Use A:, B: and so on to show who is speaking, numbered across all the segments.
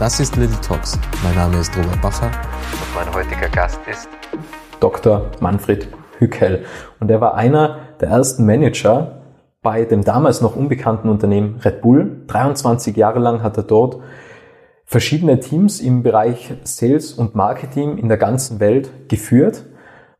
A: Das ist Little Talks. Mein Name ist Robert Bacher und mein heutiger Gast ist
B: Dr. Manfred Hückel. Und er war einer der ersten Manager bei dem damals noch unbekannten Unternehmen Red Bull. 23 Jahre lang hat er dort verschiedene Teams im Bereich Sales und Marketing in der ganzen Welt geführt.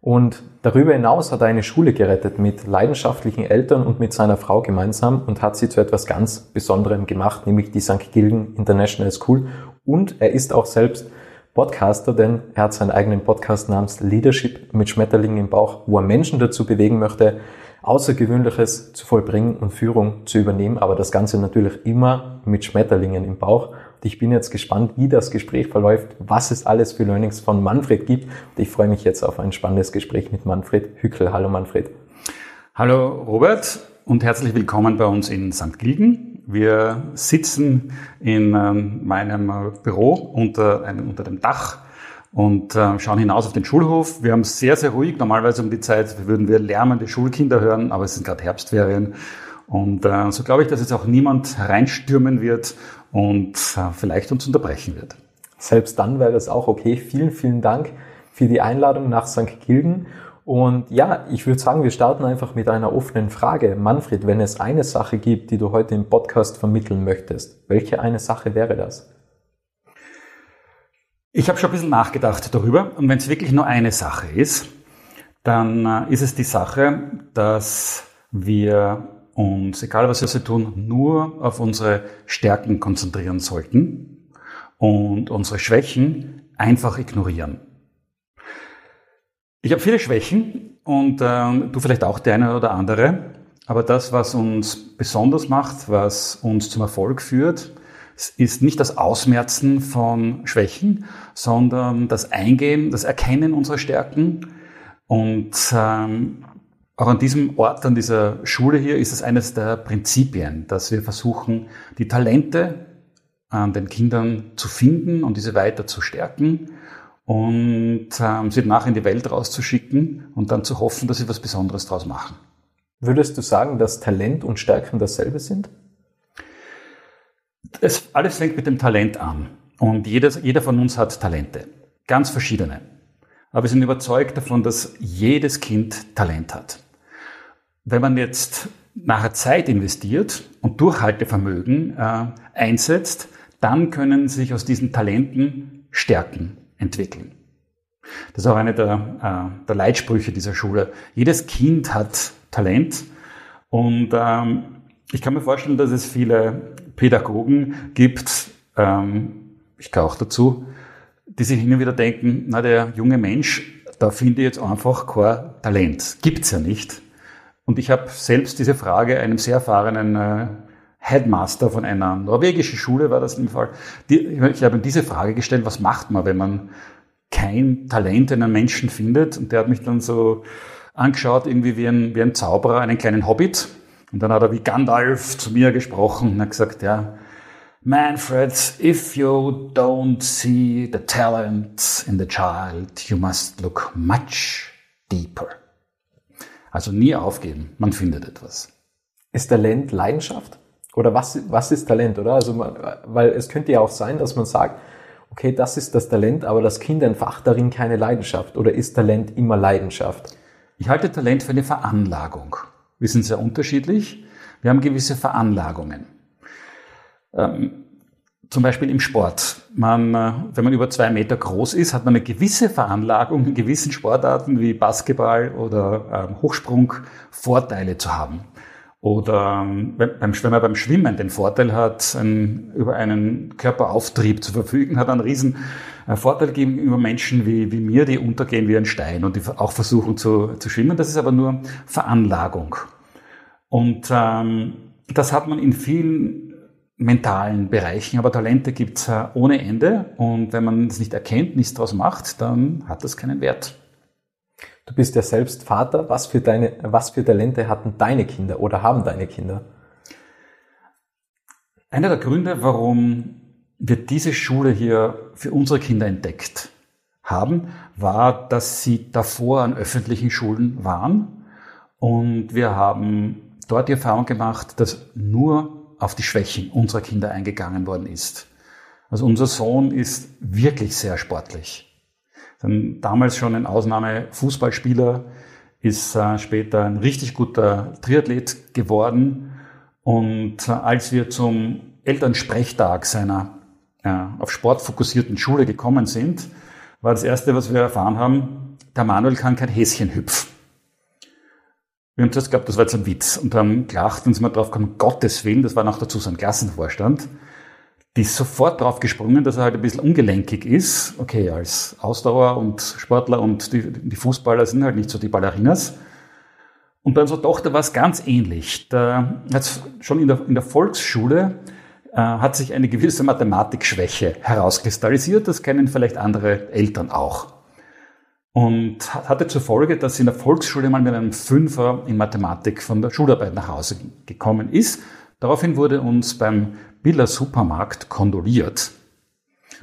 B: Und darüber hinaus hat er eine Schule gerettet mit leidenschaftlichen Eltern und mit seiner Frau gemeinsam und hat sie zu etwas ganz Besonderem gemacht, nämlich die St. Gilgen International School und er ist auch selbst Podcaster, denn er hat seinen eigenen Podcast namens Leadership mit Schmetterlingen im Bauch, wo er Menschen dazu bewegen möchte, Außergewöhnliches zu vollbringen und Führung zu übernehmen, aber das Ganze natürlich immer mit Schmetterlingen im Bauch. Ich bin jetzt gespannt, wie das Gespräch verläuft, was es alles für Learnings von Manfred gibt. Und ich freue mich jetzt auf ein spannendes Gespräch mit Manfred Hückel. Hallo Manfred.
C: Hallo Robert und herzlich willkommen bei uns in St. Gilgen. Wir sitzen in ähm, meinem äh, Büro unter, unter dem Dach und äh, schauen hinaus auf den Schulhof. Wir haben sehr, sehr ruhig. Normalerweise um die Zeit würden wir lärmende Schulkinder hören, aber es sind gerade Herbstferien. Und äh, so glaube ich, dass jetzt auch niemand reinstürmen wird und vielleicht uns unterbrechen wird.
B: Selbst dann wäre es auch okay. Vielen, vielen Dank für die Einladung nach St. Gilgen. Und ja, ich würde sagen, wir starten einfach mit einer offenen Frage. Manfred, wenn es eine Sache gibt, die du heute im Podcast vermitteln möchtest, welche eine Sache wäre das?
C: Ich habe schon ein bisschen nachgedacht darüber. Und wenn es wirklich nur eine Sache ist, dann äh, ist es die Sache, dass wir uns, egal was wir tun, nur auf unsere Stärken konzentrieren sollten und unsere Schwächen einfach ignorieren. Ich habe viele Schwächen und äh, du vielleicht auch die eine oder andere. Aber das, was uns besonders macht, was uns zum Erfolg führt, ist nicht das Ausmerzen von Schwächen, sondern das Eingehen, das Erkennen unserer Stärken. Und ähm, auch an diesem Ort, an dieser Schule hier, ist es eines der Prinzipien, dass wir versuchen, die Talente an den Kindern zu finden und diese weiter zu stärken und ähm, sie danach in die Welt rauszuschicken und dann zu hoffen, dass sie was Besonderes daraus machen.
B: Würdest du sagen, dass Talent und Stärken dasselbe sind?
C: Es, alles fängt mit dem Talent an. Und jedes, jeder von uns hat Talente. Ganz verschiedene. Aber wir sind überzeugt davon, dass jedes Kind Talent hat. Wenn man jetzt nachher Zeit investiert und Durchhaltevermögen äh, einsetzt, dann können sich aus diesen Talenten Stärken entwickeln. Das ist auch eine der, äh, der Leitsprüche dieser Schule. Jedes Kind hat Talent und ähm, ich kann mir vorstellen, dass es viele Pädagogen gibt, ähm, ich gehöre auch dazu, die sich immer wieder denken, na der junge Mensch, da finde ich jetzt einfach kein Talent. Gibt's ja nicht. Und ich habe selbst diese Frage einem sehr erfahrenen äh, Headmaster von einer norwegischen Schule war das im Fall. Die, ich habe ihm diese Frage gestellt, was macht man, wenn man kein Talent in einem Menschen findet? Und der hat mich dann so angeschaut, irgendwie wie ein, wie ein Zauberer, einen kleinen Hobbit. Und dann hat er wie Gandalf zu mir gesprochen und hat gesagt, ja, Manfred, if you don't see the talent in the child, you must look much deeper. Also nie aufgeben, man findet etwas.
B: Ist Talent Leidenschaft? Oder was, was ist Talent, oder? Also, man, weil es könnte ja auch sein, dass man sagt, okay, das ist das Talent, aber das Kind entfacht darin keine Leidenschaft. Oder ist Talent immer Leidenschaft?
C: Ich halte Talent für eine Veranlagung. Wir sind sehr unterschiedlich. Wir haben gewisse Veranlagungen. Ähm, zum Beispiel im Sport. Man, äh, wenn man über zwei Meter groß ist, hat man eine gewisse Veranlagung in gewissen Sportarten wie Basketball oder ähm, Hochsprung Vorteile zu haben. Oder ähm, beim, wenn man beim Schwimmen den Vorteil hat, ein, über einen Körperauftrieb zu verfügen, hat einen riesen äh, Vorteil gegenüber Menschen wie, wie mir, die untergehen wie ein Stein und die auch versuchen zu, zu schwimmen. Das ist aber nur Veranlagung. Und ähm, das hat man in vielen mentalen Bereichen, aber Talente gibt's äh, ohne Ende und wenn man es nicht erkennt, nichts daraus macht, dann hat das keinen Wert.
B: Du bist ja selbst Vater. Was für, deine, was für Talente hatten deine Kinder oder haben deine Kinder?
C: Einer der Gründe, warum wir diese Schule hier für unsere Kinder entdeckt haben, war, dass sie davor an öffentlichen Schulen waren und wir haben dort die Erfahrung gemacht, dass nur auf die Schwächen unserer Kinder eingegangen worden ist. Also unser Sohn ist wirklich sehr sportlich. Dann damals schon ein Ausnahme-Fußballspieler, ist äh, später ein richtig guter Triathlet geworden. Und äh, als wir zum Elternsprechtag seiner äh, auf Sport fokussierten Schule gekommen sind, war das Erste, was wir erfahren haben, der Manuel kann kein Häschen hüpfen. Wir haben zuerst geglaubt, das war jetzt ein Witz und haben gelacht und sind wir drauf gekommen, Gottes Willen, das war noch dazu so ein Klassenvorstand, die ist sofort drauf gesprungen, dass er halt ein bisschen ungelenkig ist. Okay, als Ausdauer und Sportler und die, die Fußballer sind halt nicht so die Ballerinas. Und bei unserer Tochter war es ganz ähnlich. Da hat schon in der, in der Volksschule äh, hat sich eine gewisse Mathematikschwäche herauskristallisiert. Das kennen vielleicht andere Eltern auch. Und hatte zur Folge, dass sie in der Volksschule mal mit einem Fünfer in Mathematik von der Schularbeit nach Hause gekommen ist. Daraufhin wurde uns beim Biller Supermarkt kondoliert.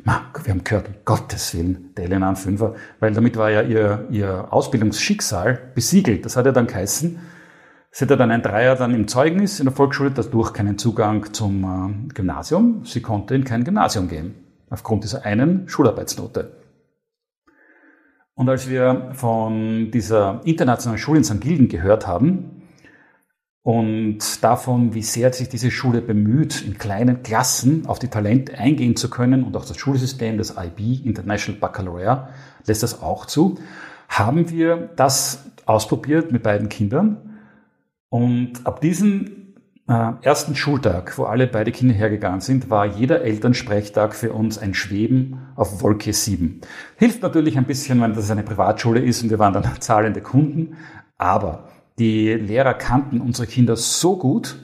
C: Ma, wir haben gehört, um Gottes Willen, der Elena Fünfer, weil damit war ja ihr, ihr Ausbildungsschicksal besiegelt. Das hat ja dann geheißen, Sie hatte dann ein Dreier dann im Zeugnis in der Volksschule, dadurch keinen Zugang zum äh, Gymnasium. Sie konnte in kein Gymnasium gehen, aufgrund dieser einen Schularbeitsnote. Und als wir von dieser internationalen Schule in St. Gilgen gehört haben und davon, wie sehr sich diese Schule bemüht, in kleinen Klassen auf die Talente eingehen zu können und auch das Schulsystem, das IB, International Baccalaureate, lässt das auch zu, haben wir das ausprobiert mit beiden Kindern und ab diesem ersten Schultag, wo alle beide Kinder hergegangen sind, war jeder Elternsprechtag für uns ein Schweben auf Wolke 7. Hilft natürlich ein bisschen, wenn das eine Privatschule ist und wir waren dann zahlende Kunden, aber die Lehrer kannten unsere Kinder so gut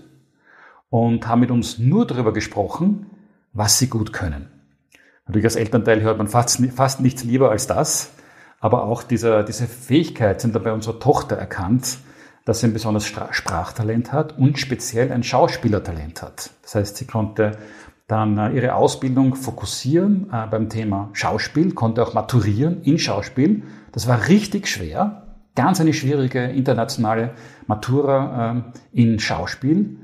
C: und haben mit uns nur darüber gesprochen, was sie gut können. Natürlich als Elternteil hört man fast, fast nichts lieber als das, aber auch dieser, diese Fähigkeit sind dann bei unserer Tochter erkannt, dass sie ein besonderes Sprachtalent hat und speziell ein Schauspielertalent hat. Das heißt, sie konnte dann äh, ihre Ausbildung fokussieren äh, beim Thema Schauspiel, konnte auch maturieren in Schauspiel. Das war richtig schwer, ganz eine schwierige internationale Matura äh, in Schauspiel.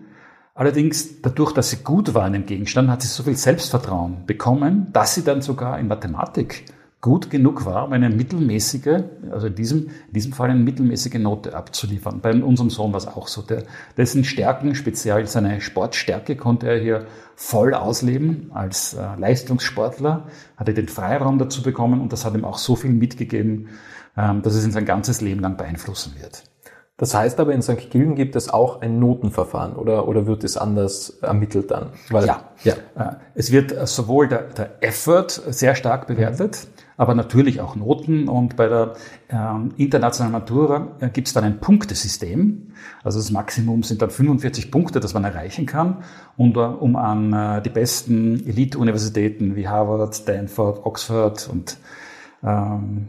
C: Allerdings dadurch, dass sie gut war in dem Gegenstand, hat sie so viel Selbstvertrauen bekommen, dass sie dann sogar in Mathematik gut genug war, um eine mittelmäßige, also in diesem, in diesem Fall eine mittelmäßige Note abzuliefern. Bei unserem Sohn war es auch so. Der, dessen Stärken, speziell seine Sportstärke, konnte er hier voll ausleben als äh, Leistungssportler, hatte den Freiraum dazu bekommen und das hat ihm auch so viel mitgegeben, ähm, dass es ihn sein ganzes Leben lang beeinflussen wird.
B: Das heißt aber, in St. Gilgen gibt es auch ein Notenverfahren oder, oder wird es anders ermittelt dann?
C: Weil, ja, ja. Äh, es wird sowohl der, der Effort sehr stark bewertet, mhm aber natürlich auch Noten. Und bei der ähm, internationalen Matura äh, gibt es dann ein Punktesystem. Also das Maximum sind dann 45 Punkte, das man erreichen kann. Und äh, um an äh, die besten Elite-Universitäten wie Harvard, Stanford, Oxford und ähm,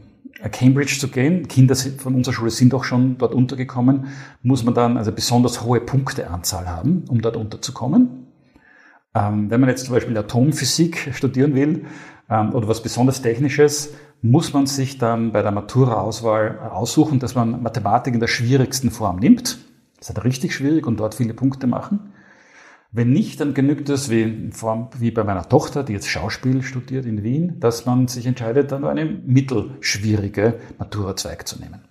C: Cambridge zu gehen, Kinder von unserer Schule sind auch schon dort untergekommen, muss man dann also besonders hohe Punkteanzahl haben, um dort unterzukommen. Ähm, wenn man jetzt zum Beispiel Atomphysik studieren will, ähm, oder was besonders Technisches, muss man sich dann bei der Matura-Auswahl aussuchen, dass man Mathematik in der schwierigsten Form nimmt. Das ist halt richtig schwierig und dort viele Punkte machen. Wenn nicht, dann genügt es, wie, Form, wie bei meiner Tochter, die jetzt Schauspiel studiert in Wien, dass man sich entscheidet, dann eine mittelschwierige Matura-Zweig zu nehmen.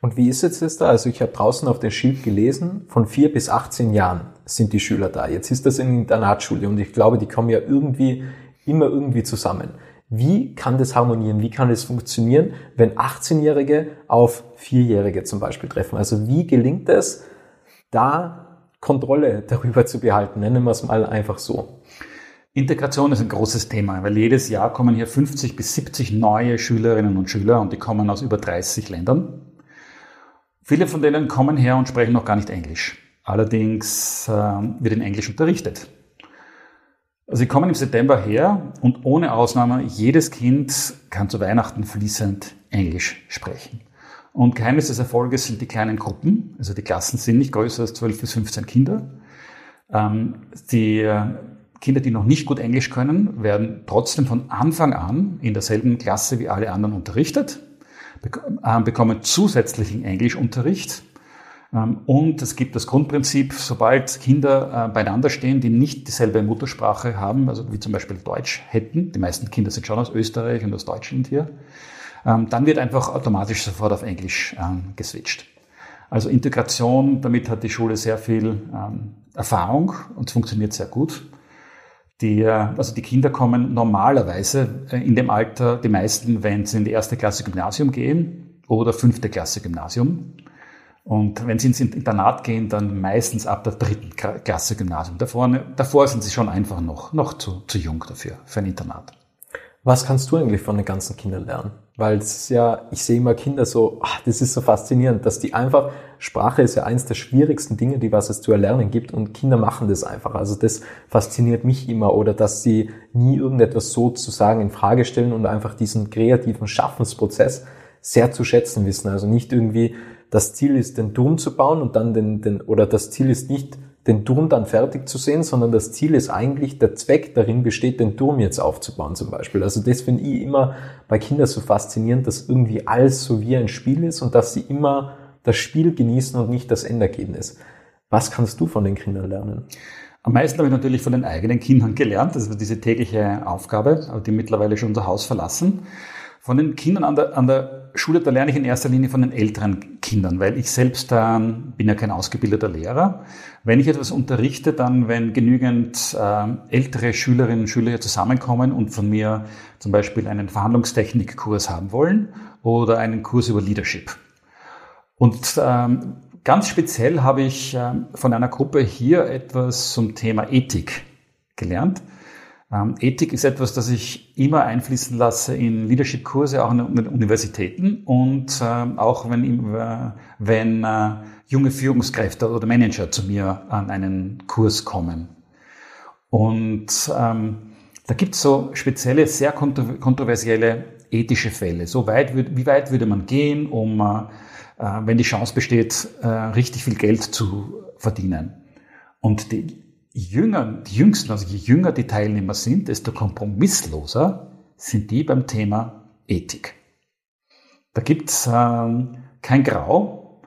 B: Und wie ist jetzt das da? Also ich habe draußen auf dem Schild gelesen, von vier bis 18 Jahren sind die Schüler da. Jetzt ist das in Internatsschule und ich glaube, die kommen ja irgendwie immer irgendwie zusammen. Wie kann das harmonieren? Wie kann das funktionieren, wenn 18-Jährige auf Vierjährige zum Beispiel treffen? Also wie gelingt es, da Kontrolle darüber zu behalten? Nennen wir es mal einfach so.
C: Integration ist ein großes Thema, weil jedes Jahr kommen hier 50 bis 70 neue Schülerinnen und Schüler und die kommen aus über 30 Ländern. Viele von denen kommen her und sprechen noch gar nicht Englisch. Allerdings äh, wird in Englisch unterrichtet. Sie kommen im September her und ohne Ausnahme jedes Kind kann zu Weihnachten fließend Englisch sprechen. Und Geheimnis des Erfolges sind die kleinen Gruppen. Also die Klassen sind nicht größer als 12 bis 15 Kinder. Ähm, die äh, Kinder, die noch nicht gut Englisch können, werden trotzdem von Anfang an in derselben Klasse wie alle anderen unterrichtet, äh, bekommen zusätzlichen Englischunterricht. Ähm, und es gibt das Grundprinzip, sobald Kinder äh, beieinander stehen, die nicht dieselbe Muttersprache haben, also wie zum Beispiel Deutsch hätten, die meisten Kinder sind schon aus Österreich und aus Deutschland hier, ähm, dann wird einfach automatisch sofort auf Englisch ähm, geswitcht. Also Integration, damit hat die Schule sehr viel Erfahrung und es funktioniert sehr gut. Die, äh, also die Kinder kommen normalerweise äh, in dem Alter, die meisten, wenn sie in die erste Klasse Gymnasium gehen oder fünfte Klasse Gymnasium. Und wenn sie ins Internat gehen, dann meistens ab der dritten Klasse Gymnasium. Davor, davor sind sie schon einfach noch, noch zu, zu jung dafür, für ein Internat.
B: Was kannst du eigentlich von den ganzen Kindern lernen? Weil es ist ja, ich sehe immer Kinder so, ach, das ist so faszinierend, dass die einfach, Sprache ist ja eines der schwierigsten Dinge, die was es zu erlernen gibt und Kinder machen das einfach. Also das fasziniert mich immer oder dass sie nie irgendetwas sozusagen in Frage stellen und einfach diesen kreativen Schaffensprozess sehr zu schätzen wissen. Also nicht irgendwie, das Ziel ist, den Turm zu bauen und dann den, den oder das Ziel ist nicht, den Turm dann fertig zu sehen, sondern das Ziel ist eigentlich, der Zweck darin besteht, den Turm jetzt aufzubauen zum Beispiel. Also das finde ich immer bei Kindern so faszinierend, dass irgendwie alles so wie ein Spiel ist und dass sie immer das Spiel genießen und nicht das Endergebnis. Was kannst du von den Kindern lernen?
C: Am meisten habe ich natürlich von den eigenen Kindern gelernt. Das ist diese tägliche Aufgabe, die mittlerweile schon unser Haus verlassen. Von den Kindern an der, an der Schule, da lerne ich in erster Linie von den älteren Kindern, weil ich selbst äh, bin ja kein ausgebildeter Lehrer. Wenn ich etwas unterrichte, dann wenn genügend äh, ältere Schülerinnen und Schüler hier zusammenkommen und von mir zum Beispiel einen Verhandlungstechnikkurs haben wollen oder einen Kurs über Leadership. Und ähm, ganz speziell habe ich äh, von einer Gruppe hier etwas zum Thema Ethik gelernt. Ähm, Ethik ist etwas, das ich immer einfließen lasse in Leadership-Kurse, auch in den Universitäten und ähm, auch wenn, wenn äh, junge Führungskräfte oder Manager zu mir an einen Kurs kommen. Und ähm, da gibt es so spezielle, sehr kontroversielle ethische Fälle. So weit, wie weit würde man gehen, um, äh, äh, wenn die Chance besteht, äh, richtig viel Geld zu verdienen? Und die, jünger, die Jüngsten, also je jünger die Teilnehmer sind, desto kompromissloser sind die beim Thema Ethik. Da gibt's ähm, kein Grau.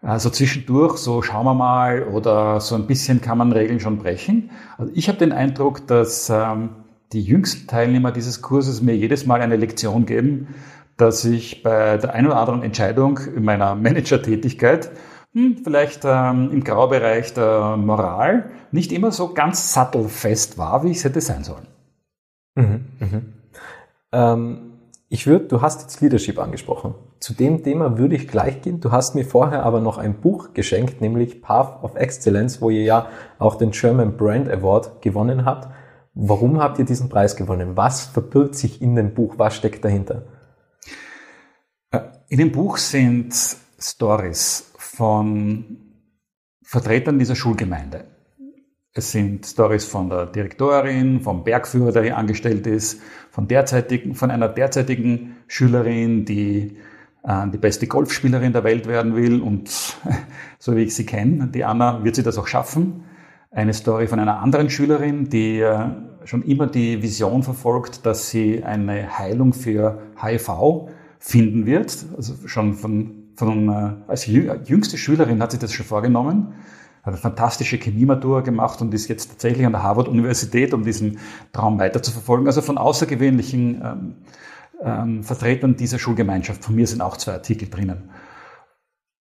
C: Also zwischendurch, so schauen wir mal, oder so ein bisschen kann man Regeln schon brechen. Also ich habe den Eindruck, dass ähm, die jüngsten Teilnehmer dieses Kurses mir jedes Mal eine Lektion geben, dass ich bei der einen oder anderen Entscheidung in meiner Managertätigkeit hm, vielleicht ähm, im Graubereich der Moral nicht immer so ganz sattelfest war, wie es hätte sein sollen.
B: Mhm, mhm. Ähm, ich würde, du hast jetzt Leadership angesprochen. Zu dem Thema würde ich gleich gehen. Du hast mir vorher aber noch ein Buch geschenkt, nämlich Path of Excellence, wo ihr ja auch den German Brand Award gewonnen habt. Warum habt ihr diesen Preis gewonnen? Was verbirgt sich in dem Buch? Was steckt dahinter?
C: Äh, in dem Buch sind Stories von Vertretern dieser Schulgemeinde. Es sind Stories von der Direktorin, vom Bergführer, der hier angestellt ist, von, derzeitigen, von einer derzeitigen Schülerin, die äh, die beste Golfspielerin der Welt werden will und so wie ich sie kenne, die Anna, wird sie das auch schaffen. Eine Story von einer anderen Schülerin, die äh, schon immer die Vision verfolgt, dass sie eine Heilung für HIV finden wird, also schon von von, äh, als jüngste Schülerin hat sie das schon vorgenommen, hat eine fantastische Chemiematur gemacht und ist jetzt tatsächlich an der Harvard-Universität, um diesen Traum weiterzuverfolgen. Also von außergewöhnlichen ähm, ähm, Vertretern dieser Schulgemeinschaft. Von mir sind auch zwei Artikel drinnen.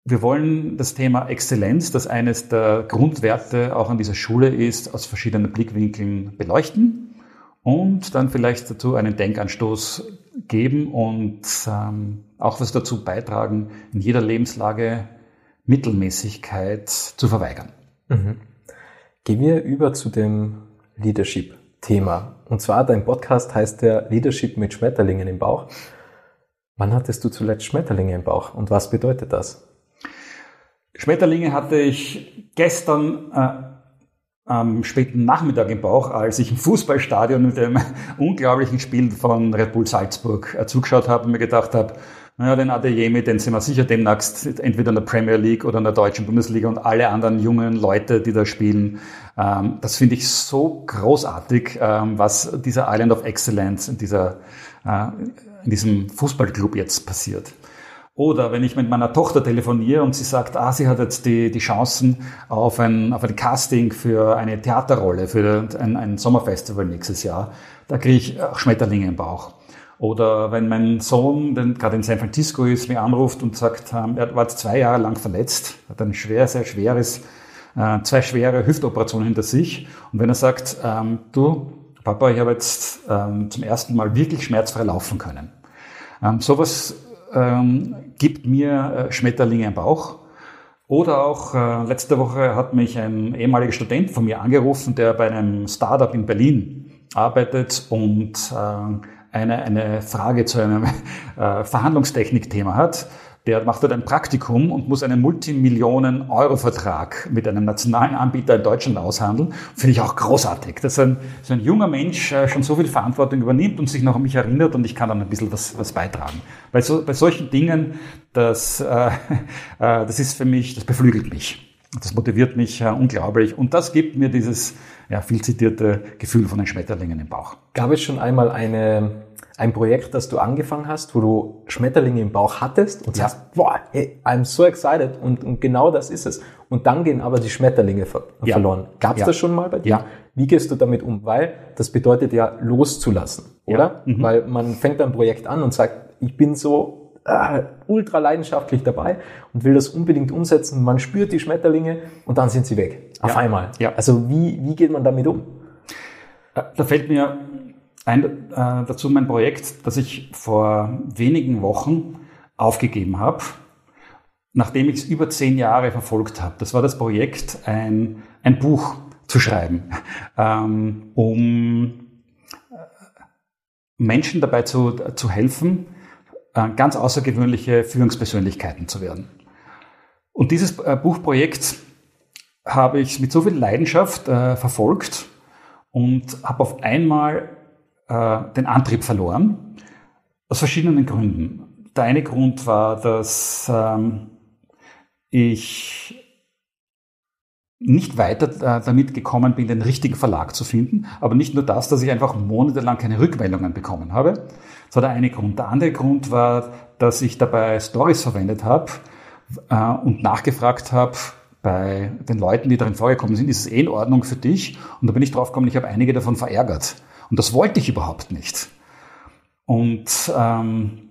C: Wir wollen das Thema Exzellenz, das eines der Grundwerte auch an dieser Schule ist, aus verschiedenen Blickwinkeln beleuchten und dann vielleicht dazu einen Denkanstoß geben und ähm, auch was dazu beitragen, in jeder Lebenslage Mittelmäßigkeit zu verweigern.
B: Mhm. Gehen wir über zu dem Leadership-Thema. Und zwar, dein Podcast heißt der Leadership mit Schmetterlingen im Bauch. Wann hattest du zuletzt Schmetterlinge im Bauch und was bedeutet das?
C: Schmetterlinge hatte ich gestern äh, am späten Nachmittag im Bauch, als ich im Fußballstadion mit dem unglaublichen Spiel von Red Bull Salzburg äh, zugeschaut habe und mir gedacht habe, naja, den Adeyemi, den sind wir sicher demnächst entweder in der Premier League oder in der deutschen Bundesliga und alle anderen jungen Leute, die da spielen. Ähm, das finde ich so großartig, ähm, was dieser Island of Excellence in, dieser, äh, in diesem Fußballclub jetzt passiert. Oder wenn ich mit meiner Tochter telefoniere und sie sagt, ah, sie hat jetzt die, die Chancen auf ein, auf ein Casting für eine Theaterrolle, für ein, ein Sommerfestival nächstes Jahr, da kriege ich Schmetterlinge im Bauch. Oder wenn mein Sohn, der gerade in San Francisco ist, mir anruft und sagt, ähm, er war zwei Jahre lang verletzt, hat ein schwer, sehr schweres, äh, zwei schwere Hüftoperationen hinter sich. Und wenn er sagt, ähm, du, Papa, ich habe jetzt ähm, zum ersten Mal wirklich schmerzfrei laufen können. sowas gibt mir äh, Schmetterlinge im Bauch. Oder auch äh, letzte Woche hat mich ein ehemaliger Student von mir angerufen, der bei einem Startup in Berlin arbeitet und äh, eine, eine Frage zu einem äh, Verhandlungstechnik-Thema hat der macht dort ein Praktikum und muss einen Multimillionen-Euro-Vertrag mit einem nationalen Anbieter in Deutschland aushandeln. Finde ich auch großartig, dass ein, so ein junger Mensch äh, schon so viel Verantwortung übernimmt und sich noch an mich erinnert und ich kann dann ein bisschen was, was beitragen. Bei, so, bei solchen Dingen, das, äh, äh, das ist für mich, das beflügelt mich. Das motiviert mich äh, unglaublich und das gibt mir dieses ja, viel zitierte Gefühl von den Schmetterlingen im Bauch.
B: Gab es schon einmal eine ein Projekt, das du angefangen hast, wo du Schmetterlinge im Bauch hattest und ja. sagst, boah, hey, I'm so excited und, und, genau das ist es. Und dann gehen aber die Schmetterlinge ver ja. verloren. Gab es ja. das schon mal bei dir? Ja. Wie gehst du damit um? Weil das bedeutet ja loszulassen, oder? Mhm. Weil man fängt ein Projekt an und sagt, ich bin so äh, ultra leidenschaftlich dabei und will das unbedingt umsetzen. Man spürt die Schmetterlinge und dann sind sie weg. Auf einmal. Ja. Also wie, wie geht man damit um?
C: Äh, da fällt mir ein, äh, dazu mein Projekt, das ich vor wenigen Wochen aufgegeben habe, nachdem ich es über zehn Jahre verfolgt habe. Das war das Projekt, ein, ein Buch zu schreiben, ähm, um äh, Menschen dabei zu, zu helfen, ganz außergewöhnliche Führungspersönlichkeiten zu werden. Und dieses äh, Buchprojekt habe ich mit so viel Leidenschaft äh, verfolgt und habe auf einmal äh, den Antrieb verloren, aus verschiedenen Gründen. Der eine Grund war, dass ähm, ich nicht weiter äh, damit gekommen bin, den richtigen Verlag zu finden. Aber nicht nur das, dass ich einfach monatelang keine Rückmeldungen bekommen habe. Das war der eine Grund. Der andere Grund war, dass ich dabei Stories verwendet habe äh, und nachgefragt habe bei den Leuten, die darin vorgekommen sind, ist es eh in Ordnung für dich? Und da bin ich draufgekommen, ich habe einige davon verärgert. Und das wollte ich überhaupt nicht. Und ähm,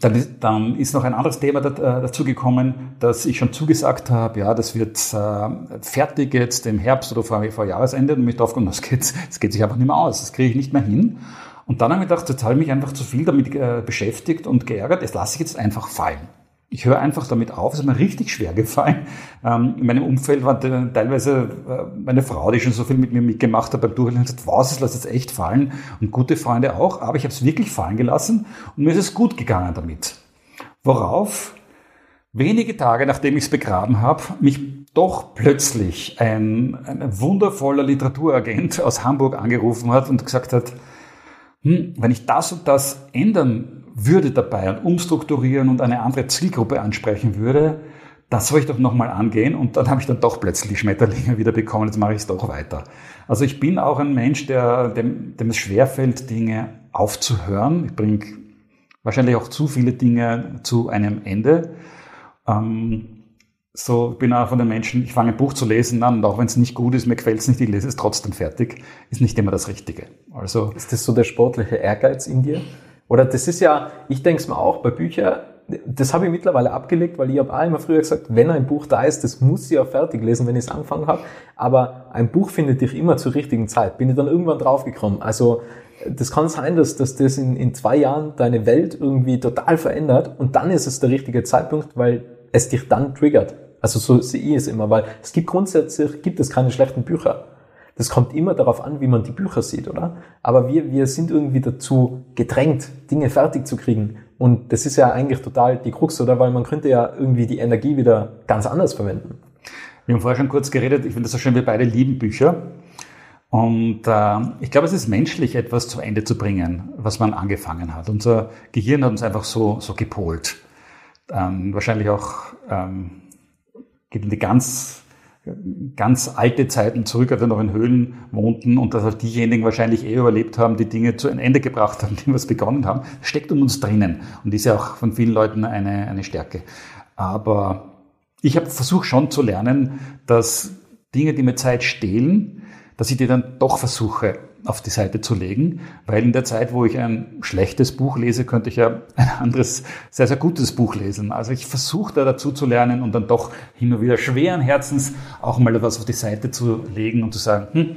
C: dann, ist, dann ist noch ein anderes Thema äh, dazu gekommen, dass ich schon zugesagt habe, ja, das wird äh, fertig jetzt im Herbst oder vor, vor Jahresende und mich drauf gekommen, das geht, das geht sich einfach nicht mehr aus, das kriege ich nicht mehr hin. Und dann habe ich gedacht, jetzt habe ich mich einfach zu viel damit äh, beschäftigt und geärgert, das lasse ich jetzt einfach fallen ich höre einfach damit auf. Es ist mir richtig schwer gefallen. Ähm, in meinem Umfeld war teilweise äh, meine Frau, die schon so viel mit mir mitgemacht hat beim Durchlesen, hat gesagt, was, das lass jetzt echt fallen. Und gute Freunde auch. Aber ich habe es wirklich fallen gelassen und mir ist es gut gegangen damit. Worauf wenige Tage nachdem ich es begraben habe, mich doch plötzlich ein, ein wundervoller Literaturagent aus Hamburg angerufen hat und gesagt hat, hm, wenn ich das und das ändern würde dabei und umstrukturieren und eine andere Zielgruppe ansprechen würde, das soll ich doch nochmal angehen und dann habe ich dann doch plötzlich Schmetterlinge wieder bekommen, jetzt mache ich es doch weiter. Also ich bin auch ein Mensch, der, dem, dem es schwerfällt, Dinge aufzuhören. Ich bringe wahrscheinlich auch zu viele Dinge zu einem Ende. Ähm, so bin auch von den Menschen, ich fange ein Buch zu lesen an und auch wenn es nicht gut ist, mir gefällt es nicht, ich lese es trotzdem fertig, ist nicht immer das Richtige.
B: Also ist das so der sportliche Ehrgeiz in dir? Oder das ist ja, ich denke es mir auch bei Büchern, das habe ich mittlerweile abgelegt, weil ich habe auch immer früher gesagt, wenn ein Buch da ist, das muss ich auch fertig lesen, wenn ich es angefangen habe. Aber ein Buch findet dich immer zur richtigen Zeit. Bin ich dann irgendwann draufgekommen. Also das kann sein, dass, dass das in, in zwei Jahren deine Welt irgendwie total verändert und dann ist es der richtige Zeitpunkt, weil es dich dann triggert. Also so sehe ich es immer, weil es gibt grundsätzlich, gibt es keine schlechten Bücher. Das kommt immer darauf an, wie man die Bücher sieht, oder? Aber wir, wir sind irgendwie dazu gedrängt, Dinge fertig zu kriegen. Und das ist ja eigentlich total die Krux, oder? Weil man könnte ja irgendwie die Energie wieder ganz anders verwenden.
C: Wir haben vorher schon kurz geredet, ich finde das so schön, wir beide lieben Bücher. Und äh, ich glaube, es ist menschlich, etwas zu Ende zu bringen, was man angefangen hat. Unser Gehirn hat uns einfach so, so gepolt. Ähm, wahrscheinlich auch ähm, geht in die ganz, ganz alte Zeiten zurück, als wir noch in Höhlen wohnten und dass halt diejenigen wahrscheinlich eh überlebt haben, die Dinge zu einem Ende gebracht haben, die was begonnen haben, steckt in uns drinnen und ist ja auch von vielen Leuten eine, eine Stärke. Aber ich habe versucht schon zu lernen, dass Dinge, die mir Zeit stehlen, dass ich die dann doch versuche auf die Seite zu legen, weil in der Zeit, wo ich ein schlechtes Buch lese, könnte ich ja ein anderes, sehr, sehr gutes Buch lesen. Also ich versuche da dazu zu lernen und dann doch hin und wieder schweren Herzens auch mal etwas auf die Seite zu legen und zu sagen, hm,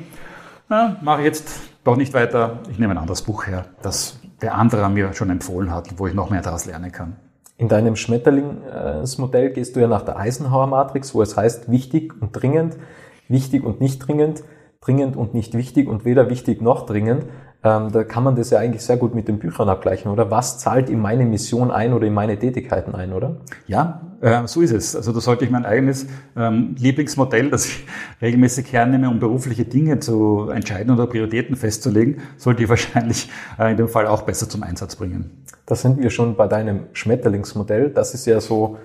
C: mache ich jetzt doch nicht weiter, ich nehme ein anderes Buch her, das der andere mir schon empfohlen hat, wo ich noch mehr daraus lernen kann.
B: In deinem Schmetterlingsmodell gehst du ja nach der Eisenhower-Matrix, wo es heißt, wichtig und dringend, wichtig und nicht dringend dringend und nicht wichtig und weder wichtig noch dringend. Ähm, da kann man das ja eigentlich sehr gut mit den Büchern abgleichen, oder? Was zahlt in meine Mission ein oder in meine Tätigkeiten ein, oder?
C: Ja, äh, so ist es. Also da sollte ich mein eigenes ähm, Lieblingsmodell, das ich regelmäßig hernehme, um berufliche Dinge zu entscheiden oder Prioritäten festzulegen, sollte ich wahrscheinlich äh, in dem Fall auch besser zum Einsatz bringen.
B: Da sind wir schon bei deinem Schmetterlingsmodell. Das ist ja so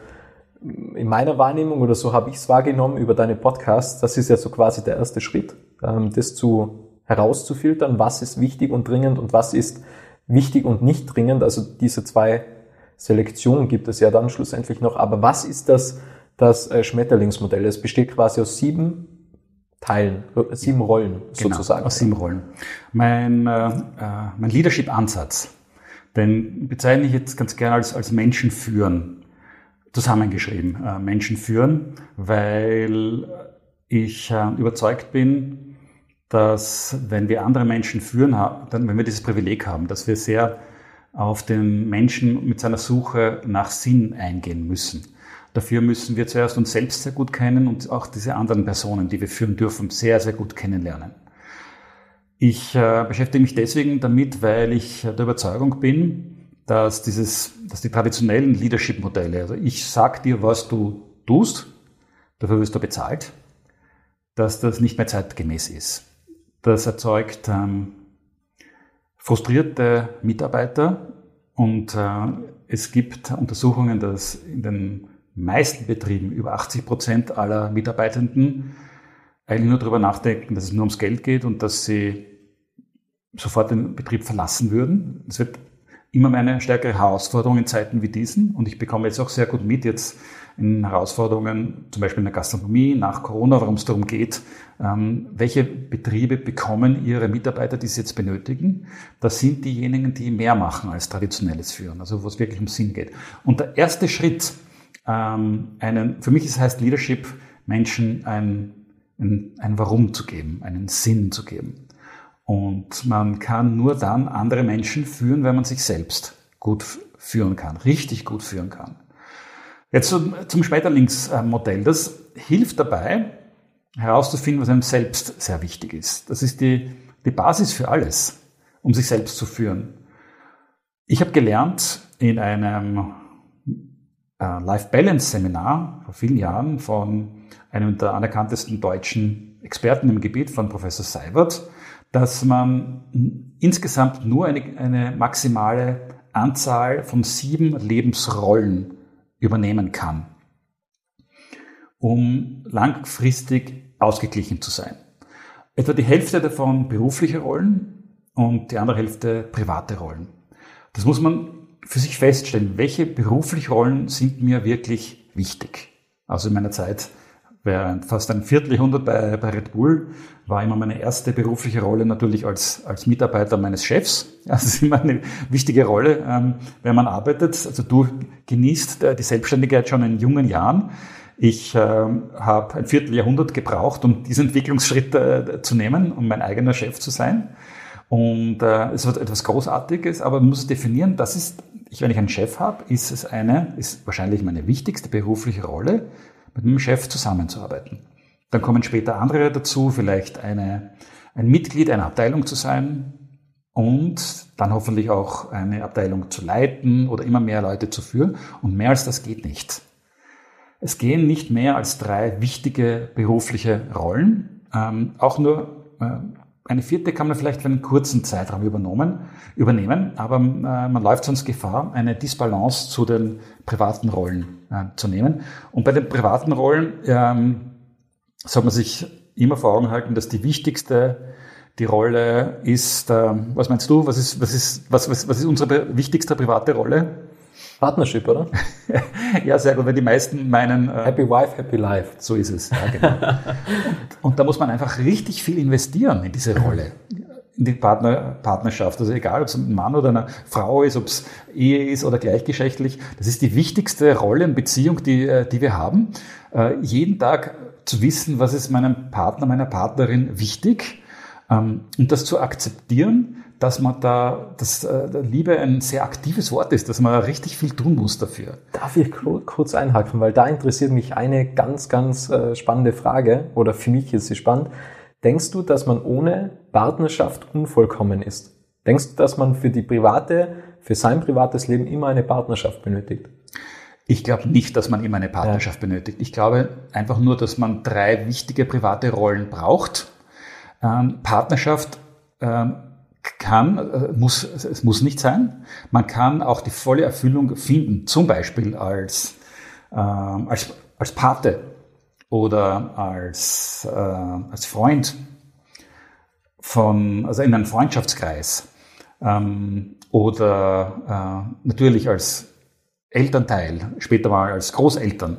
B: in meiner Wahrnehmung oder so habe ich es wahrgenommen über deine Podcasts, das ist ja so quasi der erste Schritt, das zu herauszufiltern, was ist wichtig und dringend und was ist wichtig und nicht dringend. Also diese zwei Selektionen gibt es ja dann schlussendlich noch. Aber was ist das, das äh, Schmetterlingsmodell? Es besteht quasi aus sieben Teilen, äh, sieben Rollen genau, sozusagen.
C: Aus sieben Rollen. Mein, äh, äh, mein Leadership-Ansatz, den bezeichne ich jetzt ganz gerne als, als Menschen führen zusammengeschrieben, äh, Menschen führen, weil ich äh, überzeugt bin, dass wenn wir andere Menschen führen, dann, wenn wir dieses Privileg haben, dass wir sehr auf den Menschen mit seiner Suche nach Sinn eingehen müssen. Dafür müssen wir zuerst uns selbst sehr gut kennen und auch diese anderen Personen, die wir führen dürfen, sehr, sehr gut kennenlernen. Ich äh, beschäftige mich deswegen damit, weil ich der Überzeugung bin, dass dieses, dass die traditionellen Leadership-Modelle, also ich sag dir, was du tust, dafür wirst du bezahlt, dass das nicht mehr zeitgemäß ist. Das erzeugt ähm, frustrierte Mitarbeiter und äh, es gibt Untersuchungen, dass in den meisten Betrieben über 80 Prozent aller Mitarbeitenden eigentlich nur darüber nachdenken, dass es nur ums Geld geht und dass sie sofort den Betrieb verlassen würden. Es wird immer mehr eine stärkere Herausforderung in Zeiten wie diesen. Und ich bekomme jetzt auch sehr gut mit, jetzt in Herausforderungen, zum Beispiel in der Gastronomie, nach Corona, warum es darum geht, ähm, welche Betriebe bekommen ihre Mitarbeiter, die sie jetzt benötigen. Das sind diejenigen, die mehr machen als traditionelles Führen, also wo es wirklich um Sinn geht. Und der erste Schritt, ähm, einen, für mich ist, heißt Leadership, Menschen ein, ein, ein Warum zu geben, einen Sinn zu geben. Und man kann nur dann andere Menschen führen, wenn man sich selbst gut führen kann, richtig gut führen kann. Jetzt zum, zum Schmetterlingsmodell. Das hilft dabei, herauszufinden, was einem selbst sehr wichtig ist. Das ist die, die Basis für alles, um sich selbst zu führen. Ich habe gelernt in einem äh, Life Balance Seminar vor vielen Jahren von einem der anerkanntesten deutschen Experten im Gebiet, von Professor Seibert, dass man insgesamt nur eine, eine maximale Anzahl von sieben Lebensrollen übernehmen kann, um langfristig ausgeglichen zu sein. Etwa die Hälfte davon berufliche Rollen und die andere Hälfte private Rollen. Das muss man für sich feststellen. Welche berufliche Rollen sind mir wirklich wichtig? Also in meiner Zeit während fast ein Vierteljahrhundert bei, bei Red Bull war immer meine erste berufliche Rolle natürlich als, als Mitarbeiter meines Chefs. Das ist immer eine wichtige Rolle, ähm, wenn man arbeitet. Also du genießt äh, die Selbstständigkeit schon in jungen Jahren. Ich äh, habe ein Vierteljahrhundert gebraucht, um diesen Entwicklungsschritt äh, zu nehmen, um mein eigener Chef zu sein. Und äh, es wird etwas Großartiges, aber man muss definieren, das ist, ich, wenn ich einen Chef habe, ist es eine, ist wahrscheinlich meine wichtigste berufliche Rolle, mit einem Chef zusammenzuarbeiten. Dann kommen später andere dazu, vielleicht eine, ein Mitglied einer Abteilung zu sein und dann hoffentlich auch eine Abteilung zu leiten oder immer mehr Leute zu führen. Und mehr als das geht nicht. Es gehen nicht mehr als drei wichtige berufliche Rollen. Ähm, auch nur äh, eine vierte kann man vielleicht für einen kurzen Zeitraum übernommen, übernehmen, aber äh, man läuft sonst Gefahr, eine Disbalance zu den privaten Rollen äh, zu nehmen. Und bei den privaten Rollen ähm, soll man sich immer vor Augen halten, dass die wichtigste die Rolle ist, äh, was meinst du, was ist, was ist, was, was, was ist unsere wichtigste private Rolle?
B: Partnership, oder?
C: ja, sehr gut, weil die meisten meinen...
B: Äh, happy Wife, Happy Life.
C: So ist es, ja, genau. und, und, da muss man einfach richtig viel investieren in diese Rolle, in die Partner, Partnerschaft. Also egal, ob es ein Mann oder eine Frau ist, ob es Ehe ist oder gleichgeschlechtlich. Das ist die wichtigste Rolle in Beziehung, die, äh, die wir haben. Äh, jeden Tag zu wissen, was ist meinem Partner, meiner Partnerin wichtig ähm, und das zu akzeptieren, dass man da, dass äh, Liebe ein sehr aktives Wort ist, dass man richtig viel tun muss dafür.
B: Darf ich kurz einhaken, weil da interessiert mich eine ganz, ganz äh, spannende Frage oder für mich ist sie spannend. Denkst du, dass man ohne Partnerschaft unvollkommen ist? Denkst du, dass man für die private, für sein privates Leben immer eine Partnerschaft benötigt?
C: Ich glaube nicht, dass man immer eine Partnerschaft ja. benötigt. Ich glaube einfach nur, dass man drei wichtige private Rollen braucht. Ähm, Partnerschaft ähm, kann, äh, muss, es muss nicht sein. Man kann auch die volle Erfüllung finden, zum Beispiel als, ähm, als, als Pate oder als, äh, als Freund von, also in einem Freundschaftskreis ähm, oder äh, natürlich als Elternteil, später mal als Großeltern.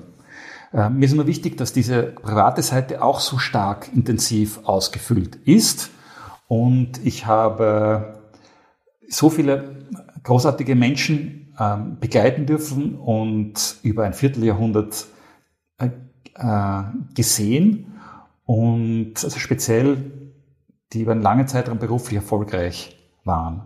C: Äh, mir ist nur wichtig, dass diese private Seite auch so stark intensiv ausgefüllt ist und ich habe so viele großartige Menschen ähm, begleiten dürfen und über ein Vierteljahrhundert äh, äh, gesehen und also speziell die über einen langen Zeitraum beruflich erfolgreich waren.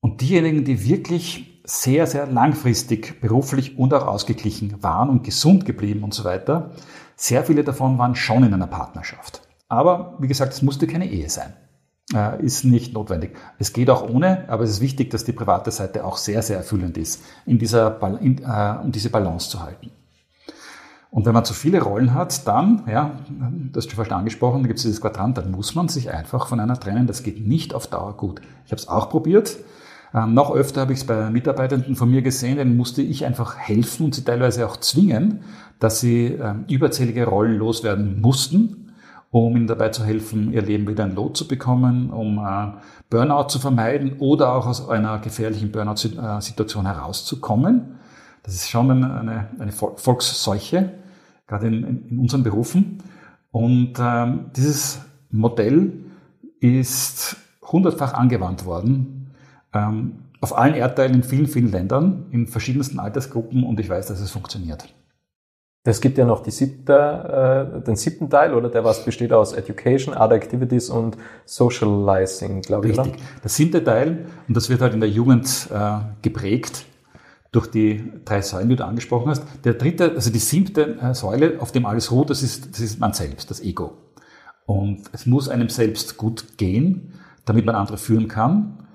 C: Und diejenigen, die wirklich sehr, sehr langfristig beruflich und auch ausgeglichen waren und gesund geblieben und so weiter, sehr viele davon waren schon in einer Partnerschaft. Aber wie gesagt, es musste keine Ehe sein. Äh, ist nicht notwendig. Es geht auch ohne, aber es ist wichtig, dass die private Seite auch sehr, sehr erfüllend ist, in dieser, in, äh, um diese Balance zu halten. Und wenn man zu viele Rollen hat, dann, ja, das hast du fast angesprochen, da gibt es dieses Quadrant, dann muss man sich einfach von einer trennen. Das geht nicht auf Dauer gut. Ich habe es auch probiert. Ähm, noch öfter habe ich es bei Mitarbeitenden von mir gesehen, denen musste ich einfach helfen und sie teilweise auch zwingen, dass sie ähm, überzählige Rollen loswerden mussten, um ihnen dabei zu helfen, ihr Leben wieder in Lot zu bekommen, um äh, Burnout zu vermeiden oder auch aus einer gefährlichen Burnout-Situation herauszukommen. Das ist schon eine, eine Volksseuche, gerade in, in unseren Berufen. Und ähm, dieses Modell ist hundertfach angewandt worden, ähm, auf allen Erdteilen in vielen, vielen Ländern, in verschiedensten Altersgruppen und ich weiß, dass es funktioniert.
B: Es gibt ja noch die siebte, äh, den siebten Teil, oder der was besteht aus Education, Other Activities und Socializing, glaube ich.
C: Richtig. Der siebte Teil, und das wird halt in der Jugend äh, geprägt durch die drei Säulen, die du angesprochen hast. Der dritte, also die siebte äh, Säule, auf dem alles ruht, das ist, das ist man selbst, das Ego. Und es muss einem selbst gut gehen, damit man andere führen kann.